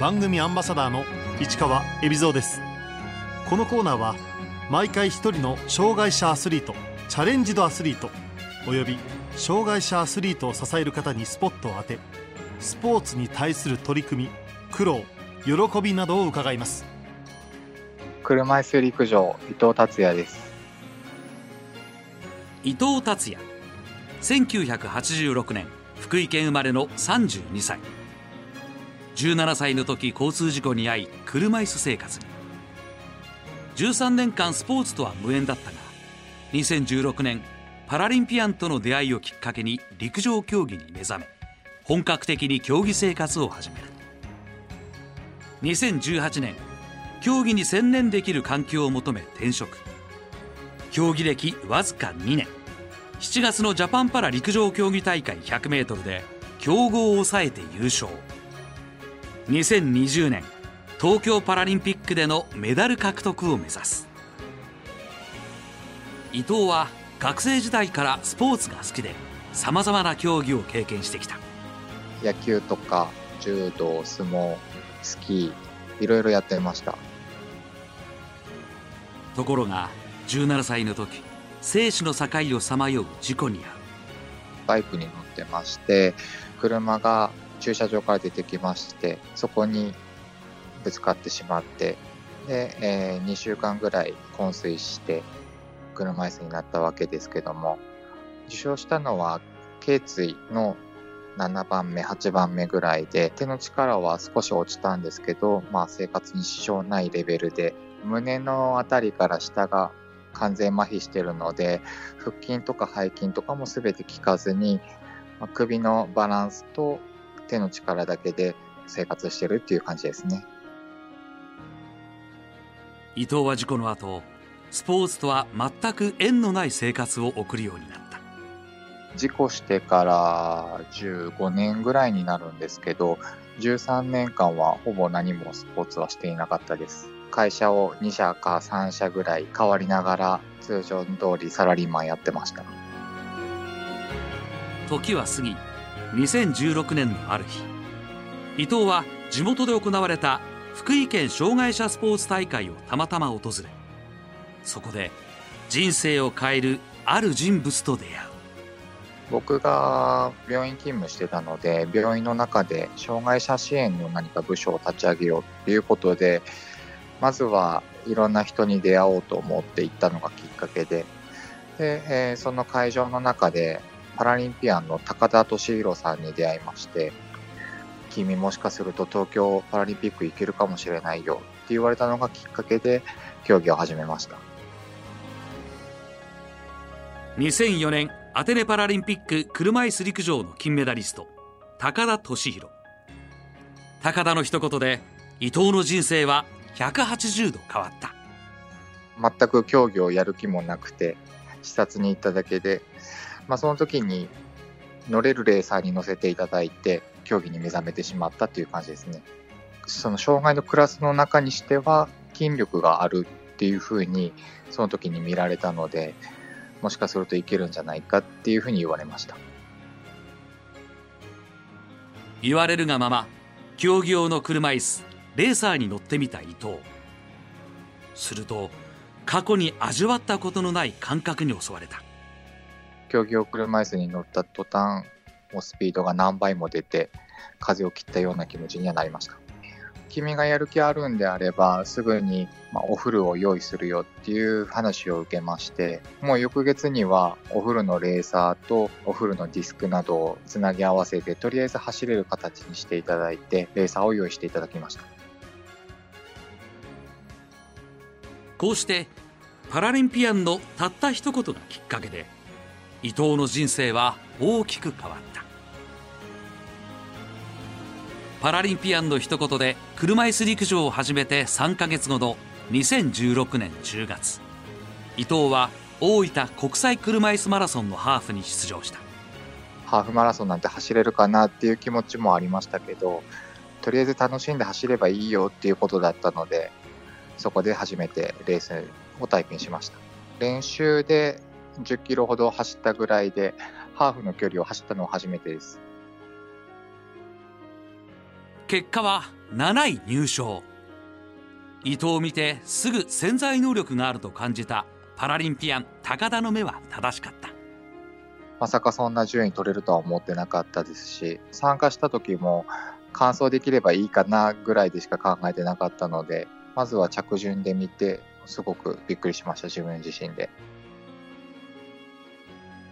番組アンバサダーの市川恵比蔵です。このコーナーは毎回一人の障害者アスリートチャレンジドアスリートおよび障害者アスリートを支える方にスポットを当てスポーツに対する取り組み苦労喜びなどを伺います。車椅子陸上伊藤達也です。伊藤達也。1986年福井県生まれの32歳17歳の時交通事故に遭い車椅子生活に。13年間スポーツとは無縁だったが2016年パラリンピアンとの出会いをきっかけに陸上競技に目覚め本格的に競技生活を始める。2018年競技に専念できる環境を求め転職。競技歴わずか2年7月のジャパンパラ陸上競技大会 100m で強豪を抑えて優勝。2020年東京パラリンピックでのメダル獲得を目指す。伊藤は学生時代からスポーツが好きでさまざまな競技を経験してきた。野球とか柔道相撲スキーいろいろやってました。ところが17歳の時生死の境をさまよう事故に遭う。バイクに乗ってまして車が駐車場から出てきましてそこにぶつかってしまってで、えー、2週間ぐらい昏睡して車椅子になったわけですけども受傷したのは頸椎の7番目8番目ぐらいで手の力は少し落ちたんですけど、まあ、生活に支障ないレベルで胸の辺りから下が完全麻痺してるので腹筋とか背筋とかも全て効かずに、まあ、首のバランスと手の力だけで生活してるっていう感じですね。伊藤は事故の後スポーツとは全く縁のない生活を送るようになった。事故してから15年ぐらいになるんですけど13年間はほぼ何もスポーツはしていなかったです。会社を2社か3社ぐらい変わりながら通常通りサラリーマンやってました。時は過ぎ2016年のある日伊藤は地元で行われた福井県障害者スポーツ大会をたまたま訪れそこで人生を変えるある人物と出会う。僕が病院勤務してたので病院の中で障害者支援の何か部署を立ち上げようっていうことでまずはいろんな人に出会おうと思って行ったのがきっかけでで、えー、その会場の中でパラリンピアンの高田敏弘さんに出会いまして君もしかすると東京パラリンピック行けるかもしれないよって言われたのがきっかけで競技を始めました。2004年アテネパラリンピック車椅子陸上の金メダリスト高田敏弘。高田の一言で伊藤の人生は180度変わった。全く競技をやる気もなくて視察に行っただけでまあ、その時に乗れるレーサーに乗せていただいて、競技に目覚めてしまったっていう感じですね。その障害のクラスの中にしては、筋力があるっていうふうに、その時に見られたので、もしかするといけるんじゃないかっていうふうに言われました。言われるがまま、競技用の車椅子、レーサーに乗ってみた伊藤。すると、過去に味わったことのない感覚に襲われた。競技用車椅子に乗った途端、もうスピードが何倍も出て、風を切ったような気持ちにはなりました。君がやる気あるんであれば、すぐに、お風呂を用意するよっていう話を受けまして、もう翌月にはお風呂のレーサーとお風呂のディスクなどをつなぎ合わせて、とりあえず走れる形にしていただいて、レーサーを用意していただきました。こうして、パラリンピアンのたった一言がきっかけで、伊藤の人生は大きく変わった。パラリンピアンの一言で車椅子陸上を始めて3か月後の2016年10月。伊藤は大分国際車椅子マラソンのハーフに出場した。ハーフマラソンなんて走れるかなっていう気持ちもありましたけどとりあえず楽しんで走ればいいよっていうことだったのでそこで初めてレースを体験しました。練習で10キロほど走ったぐらいで、ハーフの距離を走ったのは初めてです。結果は7位入賞。伊藤を見てすぐ潜在能力があると感じたパラリンピアン高田の目は正しかった。まさかそんな順位取れるとは思ってなかったですし参加した時も完走できればいいかなぐらいでしか考えてなかったのでまずは着順で見てすごくびっくりしました自分自身で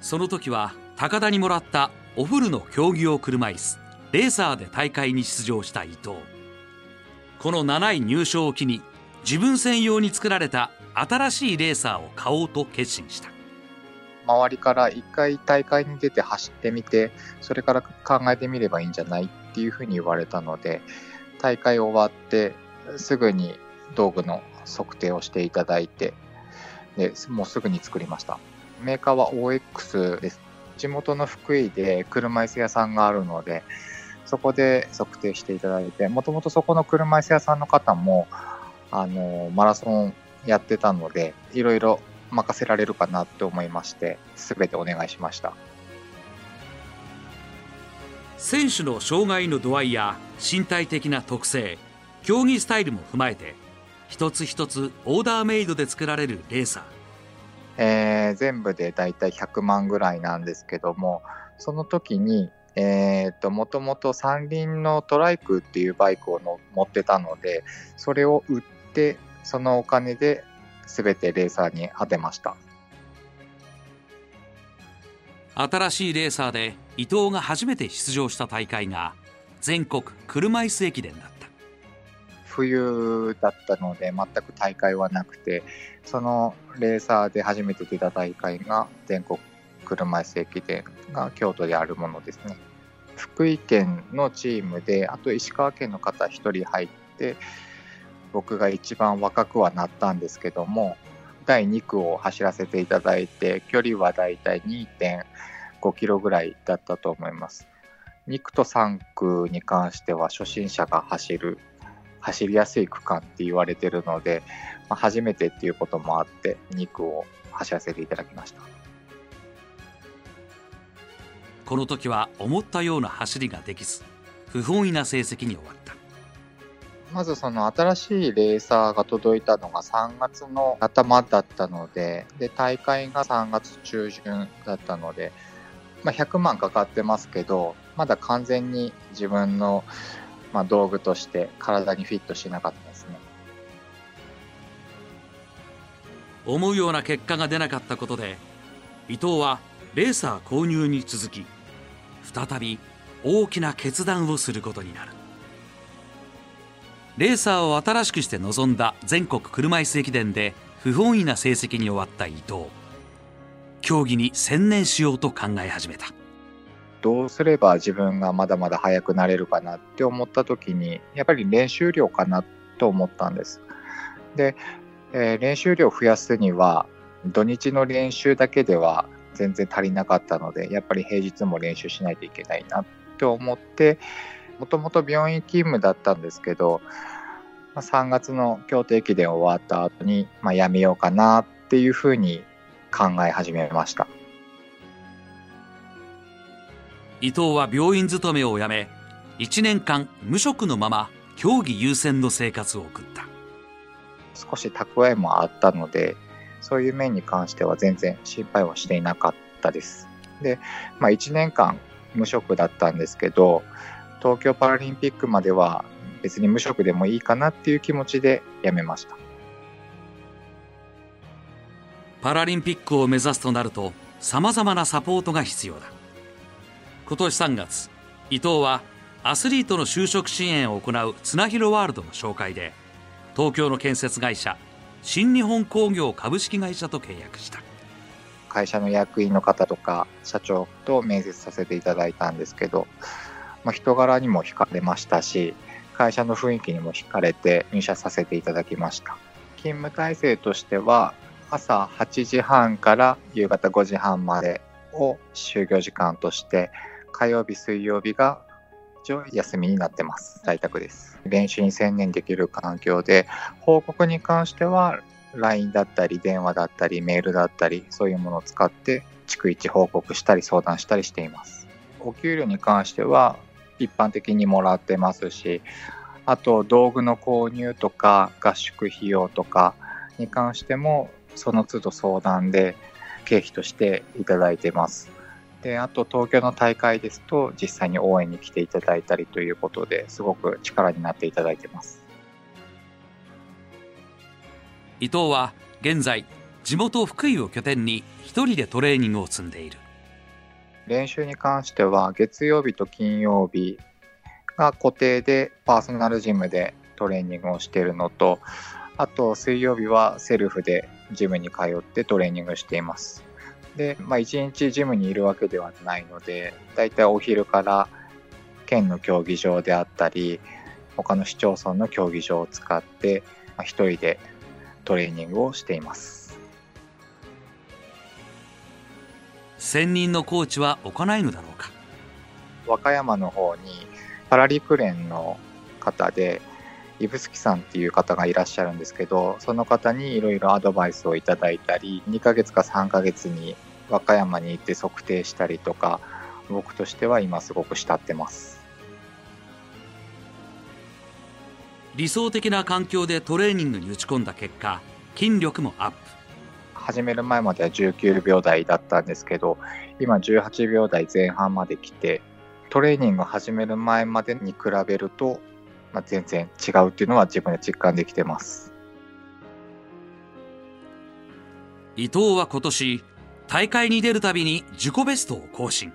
その時は高田にもらったおフルの競技用車椅子レーサーで大会に出場した伊藤。この7位入賞を機に自分専用に作られた新しいレーサーを買おうと決心した。周りから一回大会に出て走ってみてそれから考えてみればいいんじゃないっていうふうに言われたので大会終わってすぐに道具の測定をしていただいてでもうすぐに作りました。メーカーは OX です。地元の福井で車椅子屋さんがあるのでそこで測定していただいてもともとそこの車椅子屋さんの方もあのマラソンやってたのでいろいろ任せられるかなって思いまして全てお願いしました。選手の障害の度合いや身体的な特性競技スタイルも踏まえて一つ一つオーダーメイドで作られるレーサー。えー、全部でだいたい100万ぐらいなんですけどもその時にえーと、もともと三輪のトライクっていうバイクをの持ってたのでそれを売ってそのお金で全てレーサーに当てました。新しいレーサーで伊藤が初めて出場した大会が全国車椅子駅伝だ冬だったので全く大会はなくてそのレーサーで初めて出た大会が全国車椅子駅伝が京都であるものですね。福井県のチームであと石川県の方1人入って僕が一番若くはなったんですけども第2区を走らせていただいて距離はだいたい2.5キロぐらいだったと思います。2区と3区に関しては初心者が走る走りやすい区間って言われてるので、まあ、初めてっていうこともあって2区を走らせていただきました。この時は思ったような走りができず不本意な成績に終わった。まずその新しいレーサーが届いたのが3月の頭だったのでで大会が3月中旬だったので、まあ、100万かかってますけどまだ完全に自分のまあ、道具として体にフィットしなかったですね。思うような結果が出なかったことで伊藤はレーサー購入に続き再び大きな決断をすることになる。レーサーを新しくして臨んだ全国車椅子駅伝で不本意な成績に終わった伊藤。競技に専念しようと考え始めた。どうすれば自分がまだまだ速くなれるかなって思った時にやっぱり練習量かなと思ったんです。で、えー、練習量を増やすには土日の練習だけでは全然足りなかったのでやっぱり平日も練習しないといけないなって思ってもともと病院勤務だったんですけど3月の京都駅伝終わった後に、まあ、やめようかなっていうふうに考え始めました。伊藤は病院勤めを辞め1年間無職のまま競技優先の生活を送った。少し蓄えもあったのでそういう面に関しては全然心配はしていなかったです。で、まあ、1年間無職だったんですけど東京パラリンピックまでは別に無職でもいいかなっていう気持ちで辞めました。パラリンピックを目指すとなるとさまざまなサポートが必要だ今年3月伊藤はアスリートの就職支援を行う綱広ワールドの紹介で東京の建設会社新日本工業株式会社と契約した。会社の役員の方とか社長と面接させていただいたんですけど、まあ、人柄にも惹かれましたし会社の雰囲気にも惹かれて入社させていただきました。勤務体制としては朝8時半から夕方5時半までを就業時間として火曜日、水曜日が一応休みになってます。在宅です。練習に専念できる環境で、報告に関しては LINE だったり、電話だったり、メールだったり、そういうものを使って、逐一報告したり相談したりしています。お給料に関しては、一般的にもらってますし、あと道具の購入とか合宿費用とかに関してもその都度相談で経費としていただいてます。で、あと東京の大会ですと実際に応援に来ていただいたりということですごく力になっていただいてます。伊藤は現在地元福井を拠点に一人でトレーニングを積んでいる練習に関しては月曜日と金曜日が固定でパーソナルジムでトレーニングをしているのとあと水曜日はセルフでジムに通ってトレーニングしていますで、まあ、1日ジムにいるわけではないのでだいたいお昼から県の競技場であったり他の市町村の競技場を使って、まあ、1人でトレーニングをしています。専任のコーチは置かないのだろうか？和歌山の方にパラ陸連の方で指宿さんっていう方がいらっしゃるんですけどその方にいろいろアドバイスをいただいたり2ヶ月か3ヶ月に和歌山に行って測定したりとか僕としては今すごく慕ってます。理想的な環境でトレーニングに打ち込んだ結果筋力もアップ。始める前までは19秒台だったんですけど今18秒台前半まで来てトレーニング始める前までに比べると、まあ、全然違うっていうのは自分で実感できてます。伊藤は今年大会に出るたびに自己ベストを更新。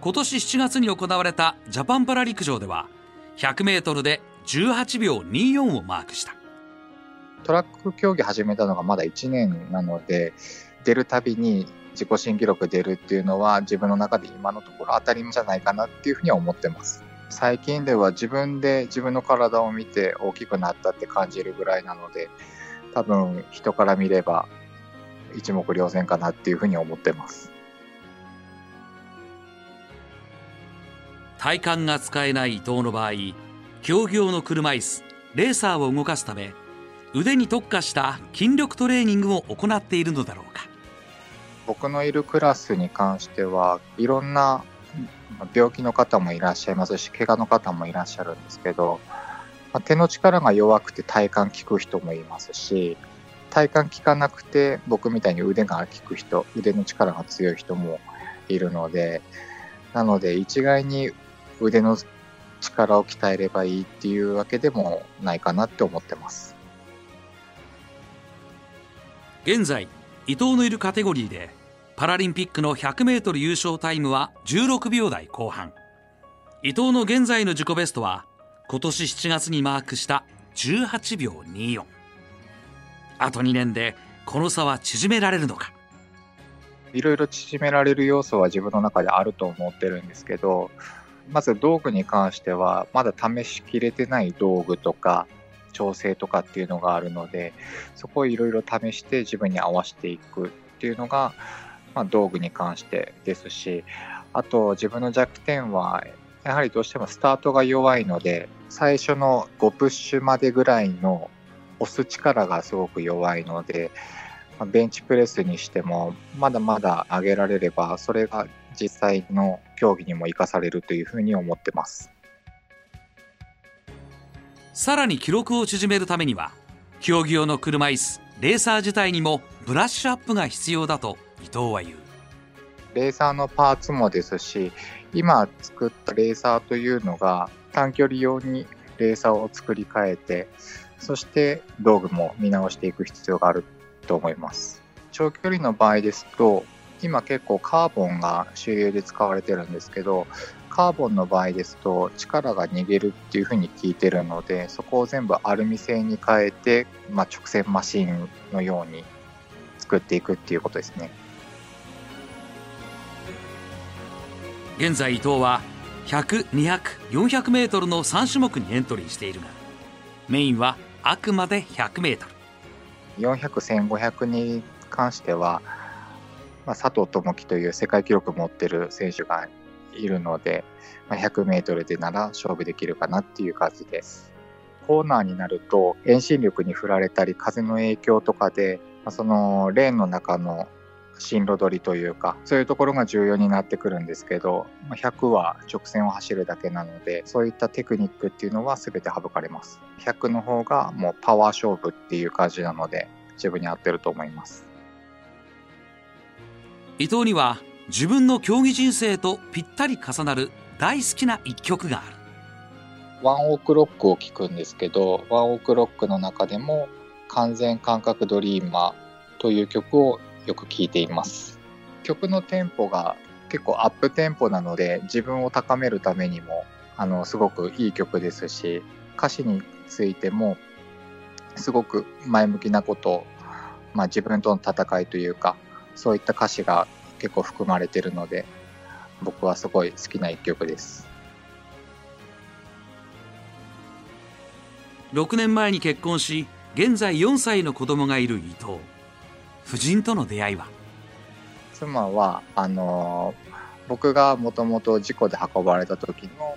今年7月に行われたジャパンパラ陸上では 100m で18秒24をマークした。トラック競技始めたのがまだ1年なので出るたびに自己新記録出るっていうのは自分の中で今のところ当たり前じゃないかなっていうふうには思ってます最近では自分で自分の体を見て大きくなったって感じるぐらいなので多分人から見れば一目瞭然かなっていうふうに思ってます。体幹が使えない伊藤の場合競技用の車椅子レーサーを動かすため腕に特化した筋力トレーニングを行っているのだろうか。僕のいるクラスに関してはいろんな病気の方もいらっしゃいますし怪我の方もいらっしゃるんですけど、まあ、手の力が弱くて体幹効く人もいますし体幹効かなくて僕みたいに腕が効く人腕の力が強い人もいるのでなので一概に腕の力を鍛えればいいっていうわけでもないかなって思ってます。現在伊藤のいるカテゴリーでパラリンピックの 100m 優勝タイムは16秒台後半。伊藤の現在の自己ベストは今年7月にマークした18秒24あと2年でこの差は縮められるのか？いろいろ縮められる要素は自分の中であると思ってるんですけどまず道具に関しては、まだ試しきれてない道具とか、調整とかっていうのがあるので、そこをいろいろ試して自分に合わせていくっていうのが、まあ、道具に関してですし、あと自分の弱点は、やはりどうしてもスタートが弱いので、最初の5プッシュまでぐらいの押す力がすごく弱いので、まベンチプレスにしても、まだまだ上げられれば、それが実際の競技にも生かされるというふうに思ってます。さらに記録を縮めるためには競技用の車椅子レーサー自体にもブラッシュアップが必要だと伊藤は言うレーサーのパーツもですし今作ったレーサーというのが短距離用にレーサーを作り変えてそして道具も見直していく必要があると思います長距離の場合ですと今結構カーボンが主流で使われてるんですけど、カーボンの場合ですと力が逃げるっていうふうに聞いてるので、そこを全部アルミ製に変えて、まあ、直線マシンのように作っていくっていうことですね。現在伊藤は100、200、400メートルの3種目にエントリーしているが、メインはあくまで100メートル。400、1500に関しては、まあ、佐藤智樹という世界記録を持ってる選手がいるので、まあ、100メートルでなら勝負できるかなっていう感じです。コーナーになると遠心力に振られたり風の影響とかで、まあ、そのレーンの中の進路取りというか、そういうところが重要になってくるんですけど、100は直線を走るだけなので、そういったテクニックっていうのは全て省かれます。100の方がもうパワー勝負っていう感じなので、自分に合ってると思います。伊藤には自分の競技人生とぴったり重なる大好きな一曲がある。ワンオークロックを聴くんですけど、ワンオークロックの中でも完全感覚ドリーマーという曲をよく聴いています。曲のテンポが結構アップテンポなので自分を高めるためにもあのすごくいい曲ですし歌詞についてもすごく前向きなこと、まあ、自分との戦いというかそういった歌詞が結構含まれているので僕はすごい好きな一曲です。6年前に結婚し現在4歳の子供がいる伊藤夫人との出会いは？妻はあの僕がもともと事故で運ばれた時の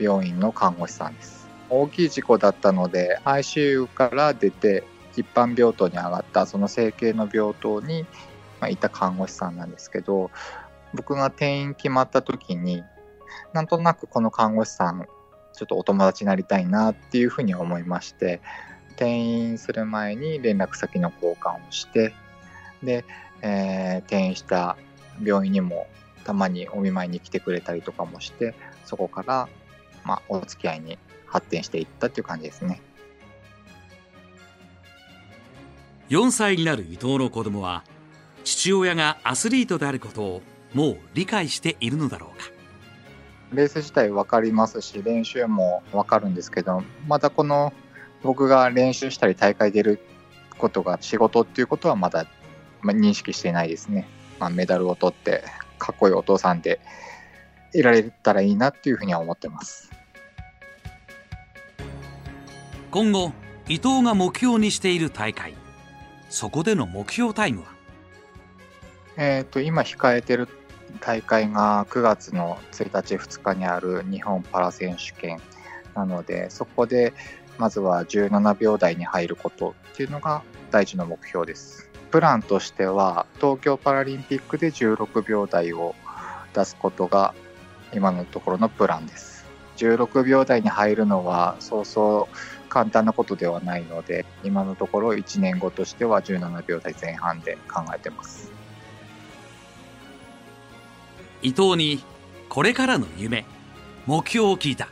病院の看護師さんです。大きい事故だったので ICU から出て一般病棟に上がったその整形の病棟に、まあ、いた看護師さんなんですけど僕が転院決まった時になんとなくこの看護師さんちょっとお友達になりたいなっていうふうに思いまして転院する前に連絡先の交換をしてで、えー、転院した病院にもたまにお見舞いに来てくれたりとかもしてそこから、まあ、お付き合いに発展していったっていう感じですね。4歳になる伊藤の子供は父親がアスリートであることをもう理解しているのだろうか。レース自体分かりますし練習も分かるんですけどまだこの僕が練習したり大会出ることが仕事っていうことはまだ認識してないですね、まあ、メダルを取ってかっこいいお父さんでいられたらいいなっていうふうには思ってます。今後伊藤が目標にしている大会そこでの目標タイムは？えっ、と今控えてる大会が9月の1日、2日にある日本パラ選手権なので、そこでまずは17秒台に入ることっていうのが大事な目標です。プランとしては、東京パラリンピックで16秒台を出すことが今のところのプランです。16秒台に入るのはそうそう簡単なことではないので、今のところ1年後としては17秒台前半で考えてます。伊藤にこれからの夢目標を聞いた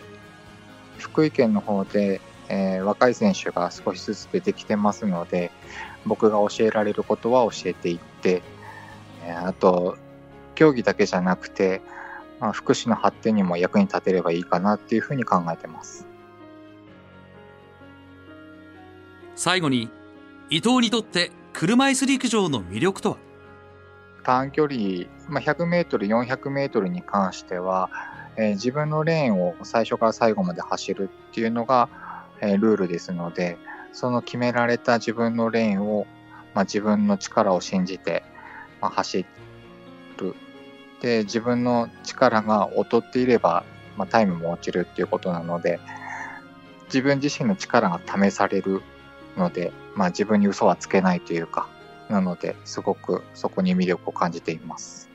福井県の方で、えー、若い選手が少しずつ出てきてますので僕が教えられることは教えていって、えー、あと競技だけじゃなくて、まあ、福祉の発展にも役に立てればいいかなっていうふうに考えてます。最後に伊藤にとって車椅子陸上の魅力とは？短距離、まあ、100メートル、400メートルに関しては、えー、自分のレーンを最初から最後まで走るっていうのが、えー、ルールですので、その決められた自分のレーンを、まあ、自分の力を信じて、まあ、走る。で、自分の力が劣っていれば、まあ、タイムも落ちるっていうことなので、自分自身の力が試されるので、まあ、自分に嘘はつけないというか、なので、すごくそこに魅力を感じています。